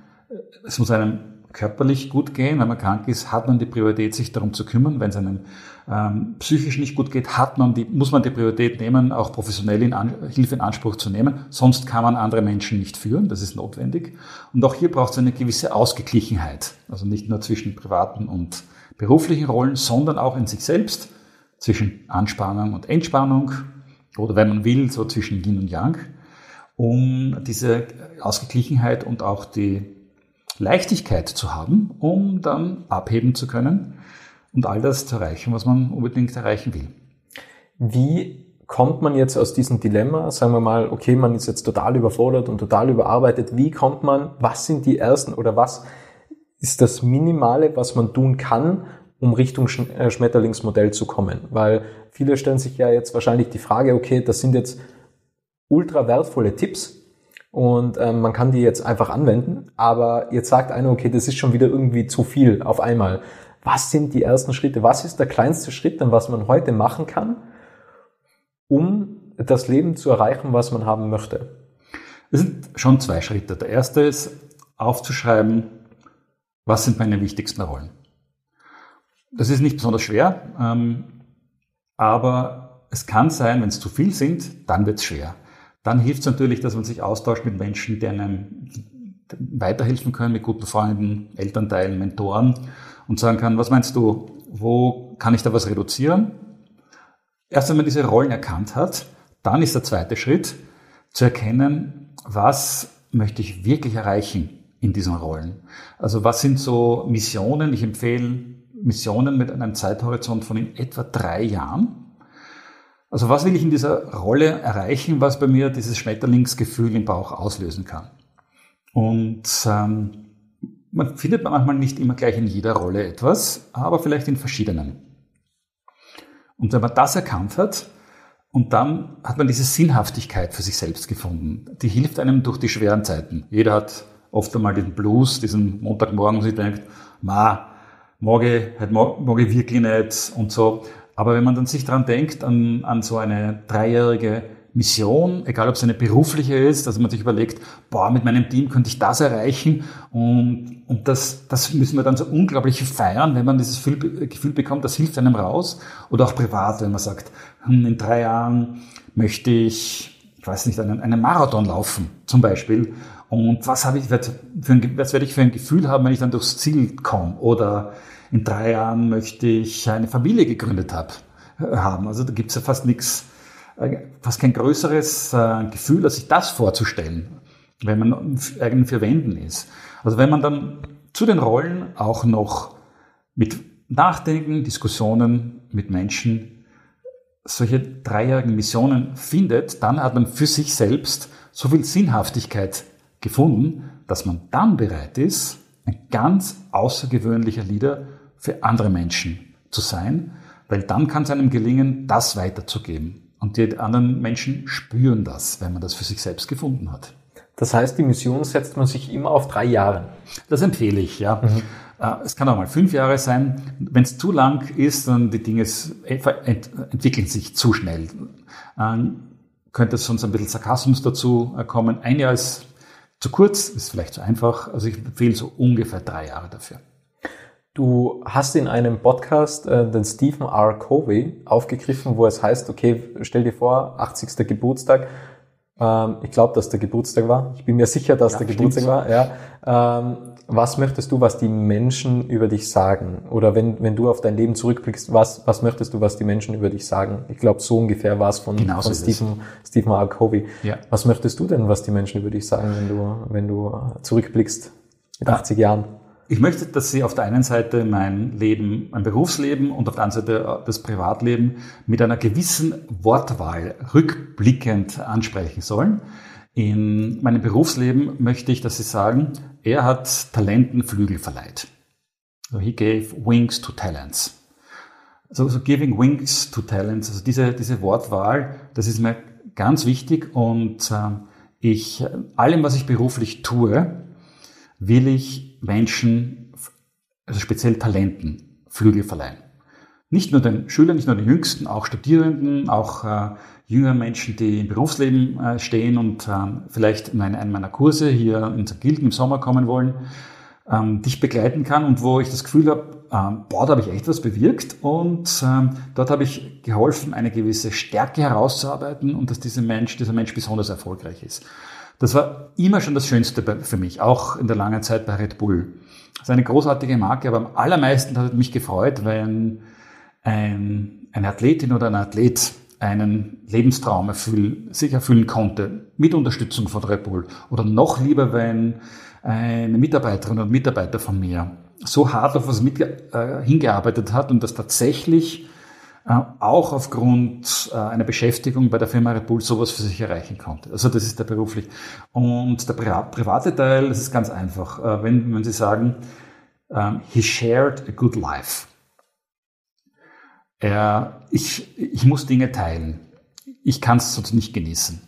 C: Es muss einem körperlich gut gehen. Wenn man krank ist, hat man die Priorität, sich darum zu kümmern. Wenn es einem ähm, psychisch nicht gut geht, hat man die, muss man die Priorität nehmen, auch professionell in An Hilfe in Anspruch zu nehmen. Sonst kann man andere Menschen nicht führen. Das ist notwendig. Und auch hier braucht es eine gewisse Ausgeglichenheit. Also nicht nur zwischen privaten und beruflichen Rollen, sondern auch in sich selbst, zwischen Anspannung und Entspannung oder wenn man will, so zwischen Yin und Yang, um diese Ausgeglichenheit und auch die Leichtigkeit zu haben, um dann abheben zu können und all das zu erreichen, was man unbedingt erreichen will.
B: Wie kommt man jetzt aus diesem Dilemma? Sagen wir mal, okay, man ist jetzt total überfordert und total überarbeitet. Wie kommt man, was sind die ersten oder was ist das Minimale, was man tun kann, um Richtung äh, Schmetterlingsmodell zu kommen? Weil viele stellen sich ja jetzt wahrscheinlich die Frage, okay, das sind jetzt ultra wertvolle Tipps, und ähm, man kann die jetzt einfach anwenden, aber jetzt sagt einer, okay, das ist schon wieder irgendwie zu viel auf einmal. Was sind die ersten Schritte? Was ist der kleinste Schritt, was man heute machen kann, um das Leben zu erreichen, was man haben möchte?
C: Es sind schon zwei Schritte. Der erste ist aufzuschreiben, was sind meine wichtigsten Rollen. Das ist nicht besonders schwer, ähm, aber es kann sein, wenn es zu viel sind, dann wird es schwer. Dann hilft es natürlich, dass man sich austauscht mit Menschen, die einem weiterhelfen können, mit guten Freunden, Elternteilen, Mentoren und sagen kann, was meinst du, wo kann ich da was reduzieren? Erst wenn man diese Rollen erkannt hat, dann ist der zweite Schritt zu erkennen, was möchte ich wirklich erreichen in diesen Rollen. Also was sind so Missionen? Ich empfehle Missionen mit einem Zeithorizont von in etwa drei Jahren. Also was will ich in dieser Rolle erreichen, was bei mir dieses Schmetterlingsgefühl im Bauch auslösen kann? Und ähm, man findet manchmal nicht immer gleich in jeder Rolle etwas, aber vielleicht in verschiedenen. Und wenn man das erkannt hat, und dann hat man diese Sinnhaftigkeit für sich selbst gefunden. Die hilft einem durch die schweren Zeiten. Jeder hat oft einmal den Blues, diesen Montagmorgen, wo sich denkt, ma, morgen, heute morgen wirklich nicht und so. Aber wenn man dann sich dran denkt, an, an so eine dreijährige Mission, egal ob es eine berufliche ist, dass man sich überlegt, boah, mit meinem Team könnte ich das erreichen und, und das, das müssen wir dann so unglaublich feiern, wenn man dieses Gefühl bekommt, das hilft einem raus. Oder auch privat, wenn man sagt, hm, in drei Jahren möchte ich, ich weiß nicht, einen, einen Marathon laufen zum Beispiel. Und was habe ich, für ein, was werde ich für ein Gefühl haben, wenn ich dann durchs Ziel komme? Oder in drei Jahren möchte ich eine Familie gegründet habe, haben. Also da gibt es ja fast nichts äh, fast kein größeres äh, Gefühl, als sich das vorzustellen, wenn man eigentlich für Wenden ist. Also wenn man dann zu den Rollen auch noch mit Nachdenken, Diskussionen mit Menschen solche dreijährigen Missionen findet, dann hat man für sich selbst so viel Sinnhaftigkeit gefunden, dass man dann bereit ist, ein ganz außergewöhnlicher Leader für andere Menschen zu sein, weil dann kann es einem gelingen, das weiterzugeben. Und die anderen Menschen spüren das, wenn man das für sich selbst gefunden hat.
B: Das heißt, die Mission setzt man sich immer auf drei Jahre.
C: Das empfehle ich, ja. Mhm. Äh, es kann auch mal fünf Jahre sein. Wenn es zu lang ist, dann die Dinge entwickeln sich zu schnell. Dann könnte sonst ein bisschen Sarkasmus dazu äh, kommen. Ein Jahr ist zu kurz, ist vielleicht zu einfach. Also ich empfehle so ungefähr drei Jahre dafür.
B: Du hast in einem Podcast äh, den Stephen R. Covey aufgegriffen, wo es heißt, okay, stell dir vor, 80. Geburtstag. Ähm, ich glaube, dass der Geburtstag war. Ich bin mir sicher, dass ja, der Geburtstag war. Ja. Ähm, was möchtest du, was die Menschen über dich sagen? Oder wenn, wenn du auf dein Leben zurückblickst, was, was möchtest du, was die Menschen über dich sagen? Ich glaube, so ungefähr war es von, genau von Stephen, Stephen R. Covey. Ja. Was möchtest du denn, was die Menschen über dich sagen, wenn du, wenn du zurückblickst mit 80 Jahren?
C: Ich möchte, dass Sie auf der einen Seite mein Leben, mein Berufsleben und auf der anderen Seite das Privatleben mit einer gewissen Wortwahl rückblickend ansprechen sollen. In meinem Berufsleben möchte ich, dass Sie sagen, er hat Talenten Flügel verleiht. So he gave wings to talents. So, so giving wings to talents, also diese, diese Wortwahl, das ist mir ganz wichtig und äh, ich, allem, was ich beruflich tue, will ich Menschen, also speziell Talenten, Flügel verleihen. Nicht nur den Schülern, nicht nur den Jüngsten, auch Studierenden, auch äh, jüngere Menschen, die im Berufsleben äh, stehen und äh, vielleicht in einen meiner Kurse hier in St. Gilgen im Sommer kommen wollen, ähm, dich begleiten kann und wo ich das Gefühl habe, ähm, boah, da habe ich echt was bewirkt und ähm, dort habe ich geholfen, eine gewisse Stärke herauszuarbeiten und dass dieser Mensch, dieser Mensch besonders erfolgreich ist. Das war immer schon das Schönste für mich, auch in der langen Zeit bei Red Bull. Das ist eine großartige Marke, aber am allermeisten hat mich gefreut, wenn ein, eine Athletin oder ein Athlet einen Lebenstraum erfüllen, sich erfüllen konnte, mit Unterstützung von Red Bull. Oder noch lieber, wenn eine Mitarbeiterin oder Mitarbeiter von mir so hart auf was mit, äh, hingearbeitet hat und das tatsächlich auch aufgrund äh, einer Beschäftigung bei der Firma Red Bull sowas für sich erreichen konnte. Also das ist der beruflich. Und der private Teil, das ist ganz einfach. Äh, wenn, wenn Sie sagen, ähm, he shared a good life. Er, ich, ich muss Dinge teilen. Ich kann es sonst nicht genießen.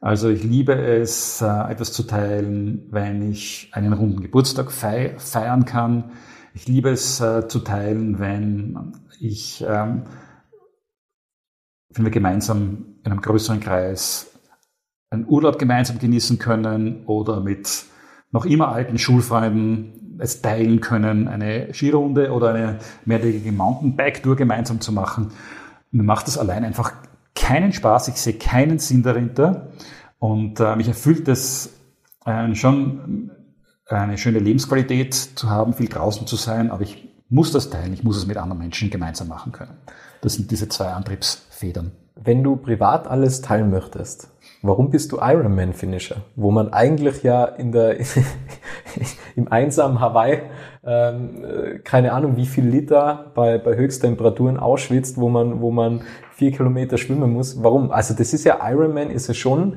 C: Also ich liebe es, etwas zu teilen, wenn ich einen runden Geburtstag feiern kann. Ich liebe es zu teilen, wenn ich ähm, wenn wir gemeinsam in einem größeren Kreis einen Urlaub gemeinsam genießen können oder mit noch immer alten Schulfreunden es teilen können, eine Skirunde oder eine mehrtägige Mountainbike-Tour gemeinsam zu machen. Mir macht das allein einfach keinen Spaß. Ich sehe keinen Sinn dahinter. Und äh, mich erfüllt es äh, schon eine schöne Lebensqualität zu haben, viel draußen zu sein, aber ich muss das teilen, ich muss es mit anderen Menschen gemeinsam machen können. Das sind diese zwei Antriebsfedern.
B: Wenn du privat alles teilen möchtest, warum bist du Ironman-Finisher? Wo man eigentlich ja in der, im einsamen Hawaii, ähm, äh, keine Ahnung, wie viel Liter bei, bei Höchsttemperaturen ausschwitzt, wo man, wo man vier Kilometer schwimmen muss. Warum? Also das ist ja Ironman, ist es schon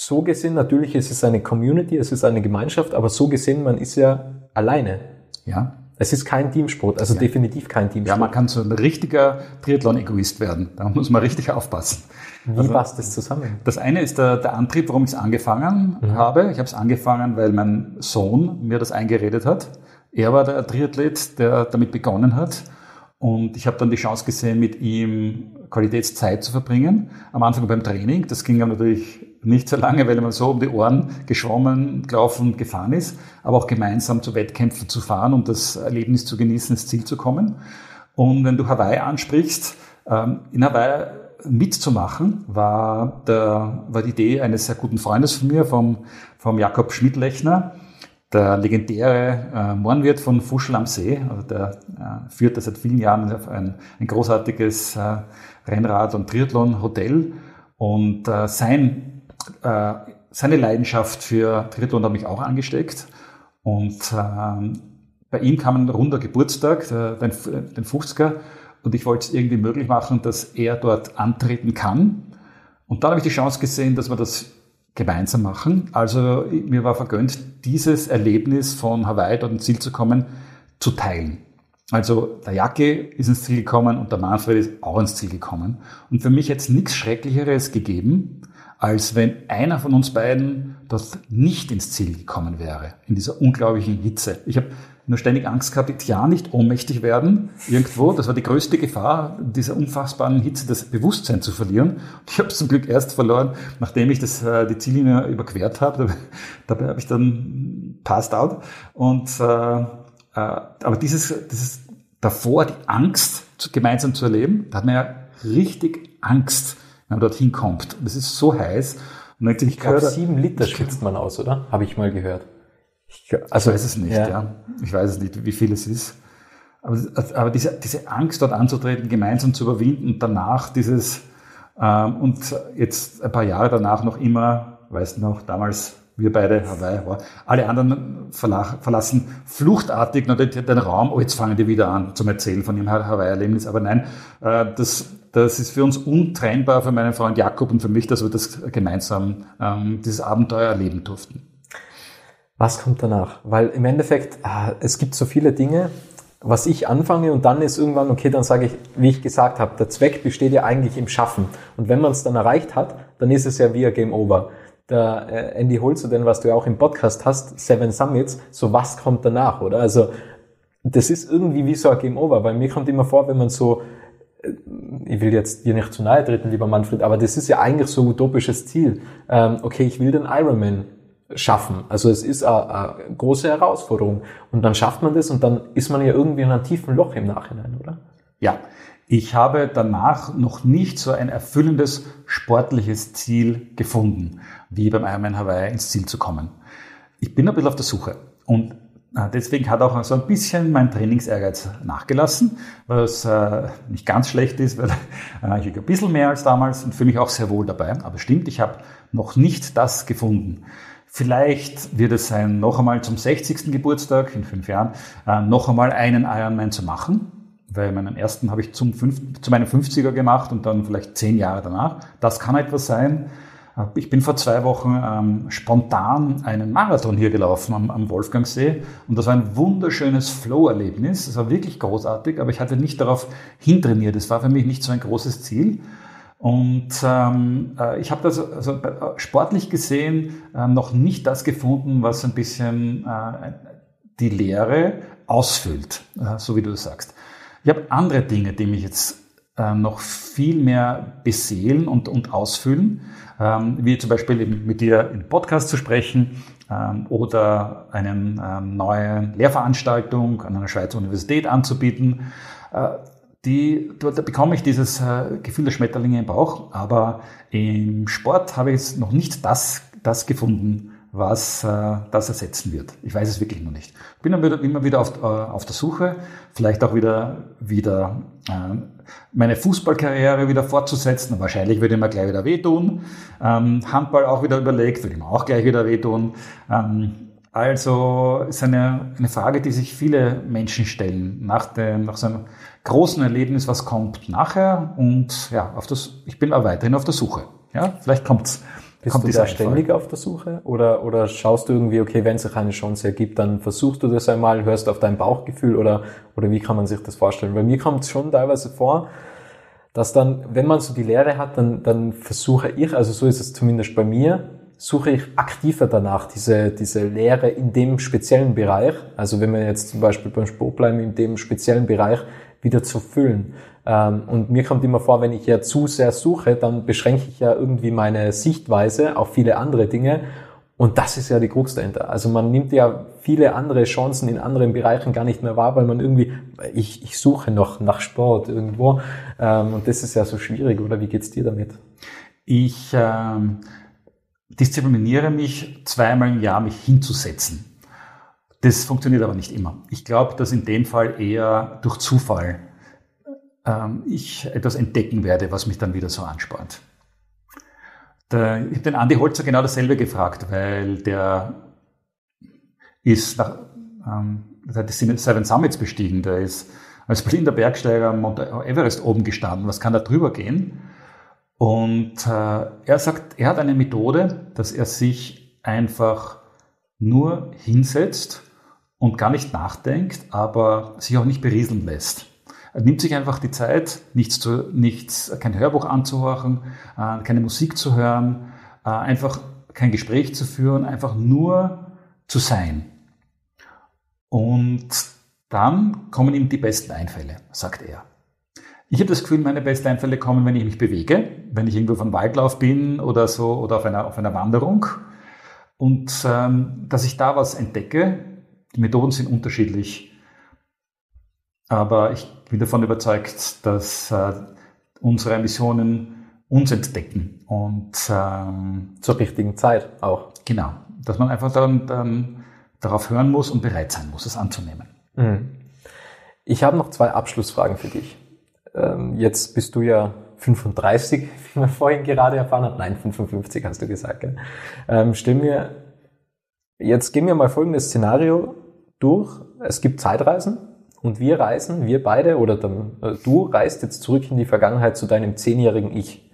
B: so gesehen, natürlich ist es eine Community, es ist eine Gemeinschaft, aber so gesehen, man ist ja alleine.
C: Ja.
B: Es ist kein Teamsport, also
C: ja.
B: definitiv kein Teamsport.
C: Ja, man kann so ein richtiger Triathlon-Egoist werden. Da muss man richtig aufpassen.
B: Wie also, passt das zusammen?
C: Das eine ist der, der Antrieb, warum ich es angefangen mhm. habe. Ich habe es angefangen, weil mein Sohn mir das eingeredet hat. Er war der Triathlet, der damit begonnen hat. Und ich habe dann die Chance gesehen, mit ihm Qualitätszeit zu verbringen. Am Anfang beim Training. Das ging dann natürlich nicht so lange, weil man so um die Ohren geschwommen, gelaufen, gefahren ist, aber auch gemeinsam zu Wettkämpfen zu fahren, um das Erlebnis zu genießen, ins Ziel zu kommen. Und wenn du Hawaii ansprichst, ähm, in Hawaii mitzumachen, war, der, war die Idee eines sehr guten Freundes von mir, vom, vom Jakob Schmidlechner, der legendäre äh, Mohrenwirt von Fuschel am See. Also der äh, führt seit vielen Jahren ein, ein großartiges äh, Rennrad- und Triathlon-Hotel. Und äh, sein äh, seine Leidenschaft für Triathlon hat mich auch angesteckt. Und äh, bei ihm kam ein runder Geburtstag, der, den, den 50er, und ich wollte es irgendwie möglich machen, dass er dort antreten kann. Und dann habe ich die Chance gesehen, dass wir das gemeinsam machen. Also mir war vergönnt, dieses Erlebnis von Hawaii dort ins Ziel zu kommen, zu teilen. Also der Jacke ist ins Ziel gekommen und der Manfred ist auch ins Ziel gekommen. Und für mich jetzt nichts Schrecklicheres gegeben, als wenn einer von uns beiden dort nicht ins Ziel gekommen wäre, in dieser unglaublichen Hitze. Ich habe nur ständig Angst gehabt, ja nicht ohnmächtig werden irgendwo. Das war die größte Gefahr, dieser unfassbaren Hitze das Bewusstsein zu verlieren. Und ich habe es zum Glück erst verloren, nachdem ich das, äh, die Ziellinie überquert habe. Dabei habe ich dann passed out. Und, äh, äh, aber dieses, dieses davor, die Angst gemeinsam zu erleben, da hat man ja richtig Angst wenn man dorthin kommt. Es ist so heiß.
B: Und dann ich glaube, sieben Liter schwitzt man aus, oder? Habe ich mal gehört.
C: Ich, also, ich weiß es nicht, ja. ja. Ich weiß es nicht, wie viel es ist. Aber, aber diese, diese Angst, dort anzutreten, gemeinsam zu überwinden und danach dieses, ähm, und jetzt ein paar Jahre danach noch immer, weißt du noch, damals wir beide, Hawaii, war, alle anderen verlassen fluchtartig den Raum, oh, jetzt fangen die wieder an zum Erzählen von ihrem Hawaii-Erlebnis. Aber nein, äh, das, das ist für uns untrennbar, für meinen Freund Jakob und für mich, dass wir das gemeinsam, ähm, dieses Abenteuer erleben durften.
B: Was kommt danach? Weil im Endeffekt, ah, es gibt so viele Dinge, was ich anfange und dann ist irgendwann, okay, dann sage ich, wie ich gesagt habe, der Zweck besteht ja eigentlich im Schaffen. Und wenn man es dann erreicht hat, dann ist es ja wie ein Game Over. Der äh, Andy Holzer, denn was du ja auch im Podcast hast, Seven Summits, so was kommt danach, oder? Also das ist irgendwie wie so ein Game Over, weil mir kommt immer vor, wenn man so äh, ich will jetzt dir nicht zu nahe treten, lieber Manfred, aber das ist ja eigentlich so ein utopisches Ziel. Ähm, okay, ich will den Ironman schaffen. Also es ist eine, eine große Herausforderung. Und dann schafft man das und dann ist man ja irgendwie in einem tiefen Loch im Nachhinein, oder?
C: Ja. Ich habe danach noch nicht so ein erfüllendes sportliches Ziel gefunden, wie beim Ironman Hawaii ins Ziel zu kommen. Ich bin ein bisschen auf der Suche. Und äh, deswegen hat auch so ein bisschen mein Trainingsehrgeiz nachgelassen, was äh, nicht ganz schlecht ist, weil äh, ich ein bisschen mehr als damals und fühle mich auch sehr wohl dabei. Aber stimmt, ich habe noch nicht das gefunden. Vielleicht wird es sein, noch einmal zum 60. Geburtstag in fünf Jahren, noch einmal einen Ironman zu machen. Weil meinen ersten habe ich zum fünf, zu meinem 50er gemacht und dann vielleicht zehn Jahre danach. Das kann etwas sein. Ich bin vor zwei Wochen ähm, spontan einen Marathon hier gelaufen am, am Wolfgangsee und das war ein wunderschönes Flow-Erlebnis. Es war wirklich großartig, aber ich hatte nicht darauf hintrainiert. Es war für mich nicht so ein großes Ziel. Und ähm, äh, ich habe das also äh, sportlich gesehen äh, noch nicht das gefunden, was ein bisschen äh, die Lehre ausfüllt, äh, so wie du das sagst. Ich habe andere Dinge, die mich jetzt noch viel mehr beseelen und, und ausfüllen ähm, wie zum Beispiel eben mit dir im Podcast zu sprechen ähm, oder eine ähm, neue Lehrveranstaltung an einer Schweizer Universität anzubieten. Äh, die, da, da bekomme ich dieses äh, Gefühl der Schmetterlinge im Bauch, aber im Sport habe ich noch nicht das, das gefunden, was äh, das ersetzen wird. Ich weiß es wirklich noch nicht. Bin immer wieder auf, äh, auf der Suche, vielleicht auch wieder, wieder äh, meine Fußballkarriere wieder fortzusetzen. Wahrscheinlich würde ich mir gleich wieder wehtun. Ähm, Handball auch wieder überlegt, würde ich mir auch gleich wieder wehtun. Ähm, also ist eine, eine Frage, die sich viele Menschen stellen nach, dem, nach so einem großen Erlebnis, was kommt nachher. Und ja, auf das, ich bin auch weiterhin auf der Suche. Ja, vielleicht kommt's
B: bist Kommt du da ständig auf der Suche? Oder, oder schaust du irgendwie, okay, wenn sich eine Chance ergibt, dann versuchst du das einmal, hörst auf dein Bauchgefühl oder, oder wie kann man sich das vorstellen? Bei mir kommt es schon teilweise vor, dass dann, wenn man so die Lehre hat, dann, dann versuche ich, also so ist es zumindest bei mir, suche ich aktiver danach, diese, diese Lehre in dem speziellen Bereich. Also wenn wir jetzt zum Beispiel beim Sport bleiben, in dem speziellen Bereich wieder zu füllen. Ähm, und mir kommt immer vor, wenn ich ja zu sehr suche, dann beschränke ich ja irgendwie meine Sichtweise auf viele andere Dinge. Und das ist ja die Krux dahinter. Also man nimmt ja viele andere Chancen in anderen Bereichen gar nicht mehr wahr, weil man irgendwie, ich, ich suche noch nach Sport irgendwo. Ähm, und das ist ja so schwierig, oder wie geht's dir damit?
C: Ich ähm, diszipliniere mich zweimal im Jahr, mich hinzusetzen. Das funktioniert aber nicht immer. Ich glaube, dass in dem Fall eher durch Zufall ähm, ich etwas entdecken werde, was mich dann wieder so anspornt. Der, ich habe den Andi Holzer genau dasselbe gefragt, weil der ist nach, ähm, der hat die Seven Summits bestiegen, der ist als blinder Bergsteiger am Mount Everest oben gestanden. Was kann da drüber gehen? Und äh, er sagt, er hat eine Methode, dass er sich einfach nur hinsetzt und gar nicht nachdenkt, aber sich auch nicht berieseln lässt. Er nimmt sich einfach die Zeit, nichts zu, nichts, kein Hörbuch anzuhören, äh, keine Musik zu hören, äh, einfach kein Gespräch zu führen, einfach nur zu sein. Und dann kommen ihm die besten Einfälle, sagt er. Ich habe das Gefühl, meine besten Einfälle kommen, wenn ich mich bewege, wenn ich irgendwo vom Waldlauf bin oder so oder auf einer, auf einer Wanderung. Und ähm, dass ich da was entdecke, die Methoden sind unterschiedlich. Aber ich bin davon überzeugt, dass äh, unsere Missionen uns entdecken und ähm,
B: zur richtigen Zeit auch.
C: Genau, dass man einfach dann, dann darauf hören muss und bereit sein muss, es anzunehmen. Mhm.
B: Ich habe noch zwei Abschlussfragen für dich. Ähm, jetzt bist du ja 35, wie wir vorhin gerade erfahren haben. Nein, 55 hast du gesagt. Gell? Ähm, stell mir, jetzt gehen wir mal folgendes Szenario durch. Es gibt Zeitreisen und wir reisen, wir beide oder dann, äh, du reist jetzt zurück in die Vergangenheit zu deinem zehnjährigen Ich.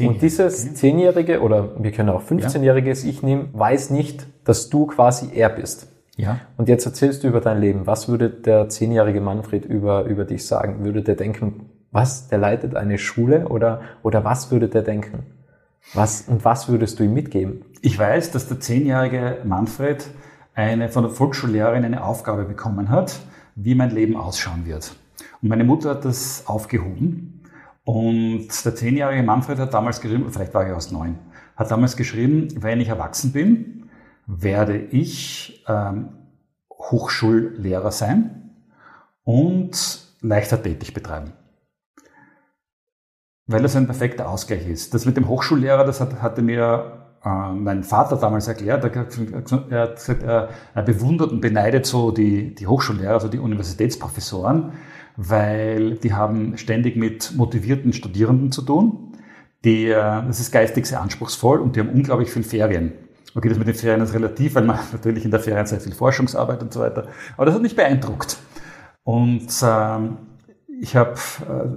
B: Und dieses zehnjährige oder wir können auch 15-jähriges Ich nehmen, weiß nicht, dass du quasi er bist. Ja. Und jetzt erzählst du über dein Leben. Was würde der zehnjährige Manfred über, über dich sagen? Würde der denken, was, der leitet eine Schule oder, oder was würde der denken? Was, und was würdest du ihm mitgeben?
C: Ich weiß, dass der zehnjährige Manfred eine, von der Volksschullehrerin eine Aufgabe bekommen hat, wie mein Leben ausschauen wird. Und meine Mutter hat das aufgehoben. Und der zehnjährige Manfred hat damals geschrieben, vielleicht war er aus neun, hat damals geschrieben, wenn ich erwachsen bin, werde ich ähm, Hochschullehrer sein und Leichtathletik betreiben. Weil das ein perfekter Ausgleich ist. Das mit dem Hochschullehrer, das hat, hatte mir äh, mein Vater damals erklärt, er, hat gesagt, er, er bewundert und beneidet so die, die Hochschullehrer, also die Universitätsprofessoren, weil die haben ständig mit motivierten Studierenden zu tun. Die, äh, das ist geistig sehr anspruchsvoll und die haben unglaublich viel Ferien. Okay, das mit den Ferien ist relativ, weil man natürlich in der Ferien sehr viel Forschungsarbeit und so weiter. Aber das hat mich beeindruckt. Und ähm, ich habe äh,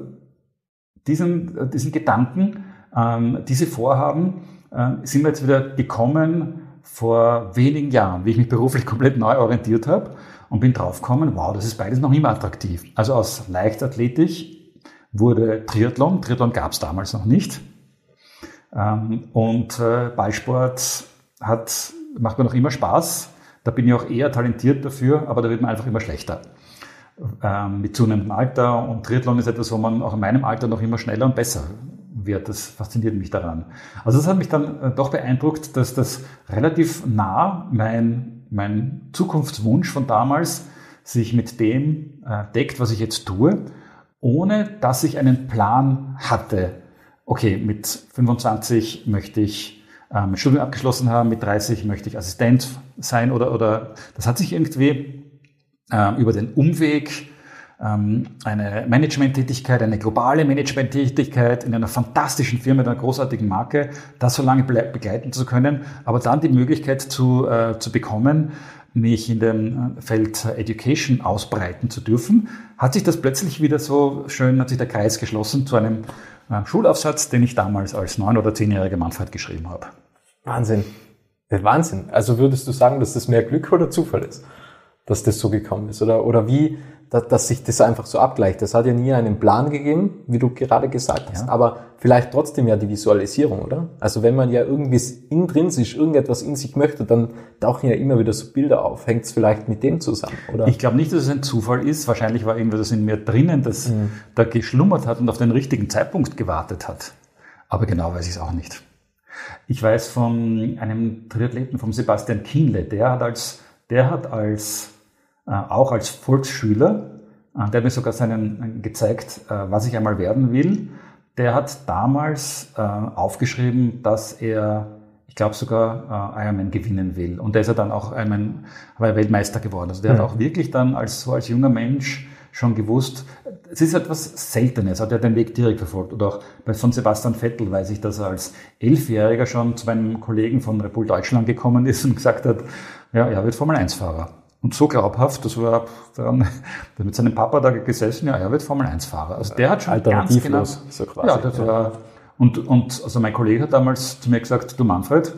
C: diesen, diesen Gedanken, ähm, diese Vorhaben sind wir jetzt wieder gekommen vor wenigen Jahren, wie ich mich beruflich komplett neu orientiert habe und bin draufgekommen, wow, das ist beides noch immer attraktiv. Also aus Leichtathletik wurde Triathlon, Triathlon gab es damals noch nicht. Ähm, und äh, Ballsport hat, macht mir noch immer Spaß. Da bin ich auch eher talentiert dafür, aber da wird man einfach immer schlechter. Ähm, mit zunehmendem Alter und Triathlon ist etwas, wo man auch in meinem Alter noch immer schneller und besser wird. Das fasziniert mich daran. Also das hat mich dann äh, doch beeindruckt, dass das relativ nah mein, mein Zukunftswunsch von damals sich mit dem äh, deckt, was ich jetzt tue. ohne dass ich einen Plan hatte. Okay, mit 25 möchte ich ähm, Studium abgeschlossen haben, mit 30 möchte ich Assistent sein oder, oder das hat sich irgendwie äh, über den Umweg eine Managementtätigkeit, eine globale Managementtätigkeit in einer fantastischen Firma, einer großartigen Marke, das so lange begleiten zu können, aber dann die Möglichkeit zu, äh, zu bekommen, mich in dem Feld Education ausbreiten zu dürfen, hat sich das plötzlich wieder so schön, hat sich der Kreis geschlossen zu einem äh, Schulaufsatz, den ich damals als neun- oder zehnjähriger Manfred geschrieben habe.
B: Wahnsinn. Wahnsinn. Also würdest du sagen, dass das mehr Glück oder Zufall ist, dass das so gekommen ist? Oder, oder wie, dass, dass sich das einfach so abgleicht. Das hat ja nie einen Plan gegeben, wie du gerade gesagt hast, ja. aber vielleicht trotzdem ja die Visualisierung, oder? Also wenn man ja irgendwie intrinsisch irgendetwas in sich möchte, dann tauchen ja immer wieder so Bilder auf. Hängt es vielleicht mit dem zusammen, oder?
C: Ich glaube nicht, dass es ein Zufall ist. Wahrscheinlich war irgendwas in mir drinnen, das mhm. da geschlummert hat und auf den richtigen Zeitpunkt gewartet hat. Aber genau weiß ich es auch nicht. Ich weiß von einem Triathleten, vom Sebastian Kienle, der hat als, der hat als auch als Volksschüler. Äh, der hat mir sogar seinen gezeigt, äh, was ich einmal werden will. Der hat damals aufgeschrieben, dass er, ich glaube sogar Ironman gewinnen will. Und da ist er dann auch Ironman, war Weltmeister geworden. Also der mhm. hat auch wirklich dann als so als junger Mensch schon gewusst, es ist etwas Seltenes, hat er den Weg direkt verfolgt. Oder auch bei von Sebastian Vettel weiß ich, dass er als Elfjähriger schon zu meinem Kollegen von Repul Deutschland gekommen ist und gesagt hat, ja, er wird Formel-1-Fahrer. Und so glaubhaft, das war dann mit seinem Papa da gesessen, ja, er wird Formel-1-Fahrer. Also der hat schon ganz genau, so quasi. Ja, das ja. war, und, und also mein Kollege hat damals zu mir gesagt, du Manfred,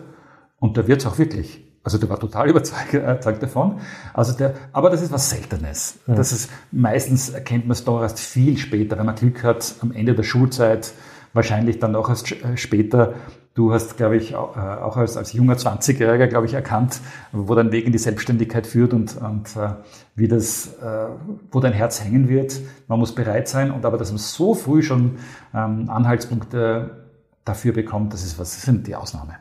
C: und der wird's auch wirklich. Also der war total überzeugt, überzeugt davon. Also der, aber das ist was Seltenes. Mhm. Das ist, meistens erkennt man es doch erst viel später, wenn man Glück hat, am Ende der Schulzeit, wahrscheinlich dann auch erst äh, später, Du hast, glaube ich, auch äh, als, als junger 20-Jähriger, glaube ich, erkannt, wo dein Weg in die Selbstständigkeit führt und, und äh, wie das, äh, wo dein Herz hängen wird. Man muss bereit sein und aber, dass man so früh schon ähm, Anhaltspunkte dafür bekommt, das ist was, das sind die Ausnahme.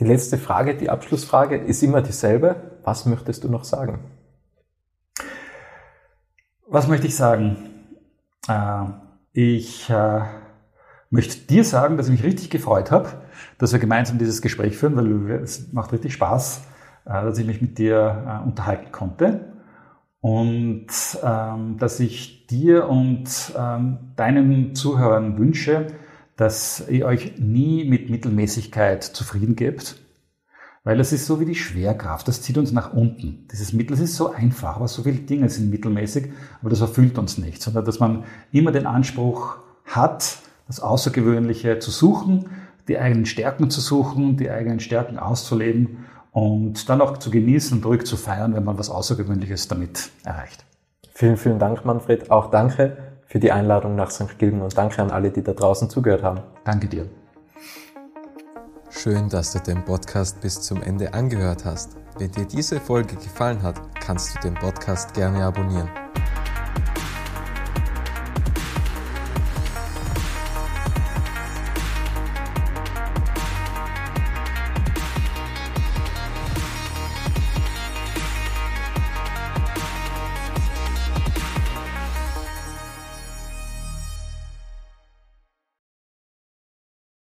B: Die letzte Frage, die Abschlussfrage, ist immer dieselbe. Was möchtest du noch sagen?
C: Was möchte ich sagen? Äh, ich möchte dir sagen, dass ich mich richtig gefreut habe, dass wir gemeinsam dieses Gespräch führen, weil es macht richtig Spaß, äh, dass ich mich mit dir äh, unterhalten konnte und ähm, dass ich dir und ähm, deinen Zuhörern wünsche, dass ihr euch nie mit Mittelmäßigkeit zufrieden gebt, weil das ist so wie die Schwerkraft, das zieht uns nach unten. Dieses Mittel, ist so einfach, aber so viele Dinge sind mittelmäßig, aber das erfüllt uns nicht, sondern dass man immer den Anspruch hat, das Außergewöhnliche zu suchen, die eigenen Stärken zu suchen, die eigenen Stärken auszuleben und dann auch zu genießen und ruhig zu feiern, wenn man was Außergewöhnliches damit erreicht.
B: Vielen, vielen Dank, Manfred. Auch danke für die Einladung nach St. Gilgen und danke an alle, die da draußen zugehört haben.
C: Danke dir.
A: Schön, dass du den Podcast bis zum Ende angehört hast. Wenn dir diese Folge gefallen hat, kannst du den Podcast gerne abonnieren.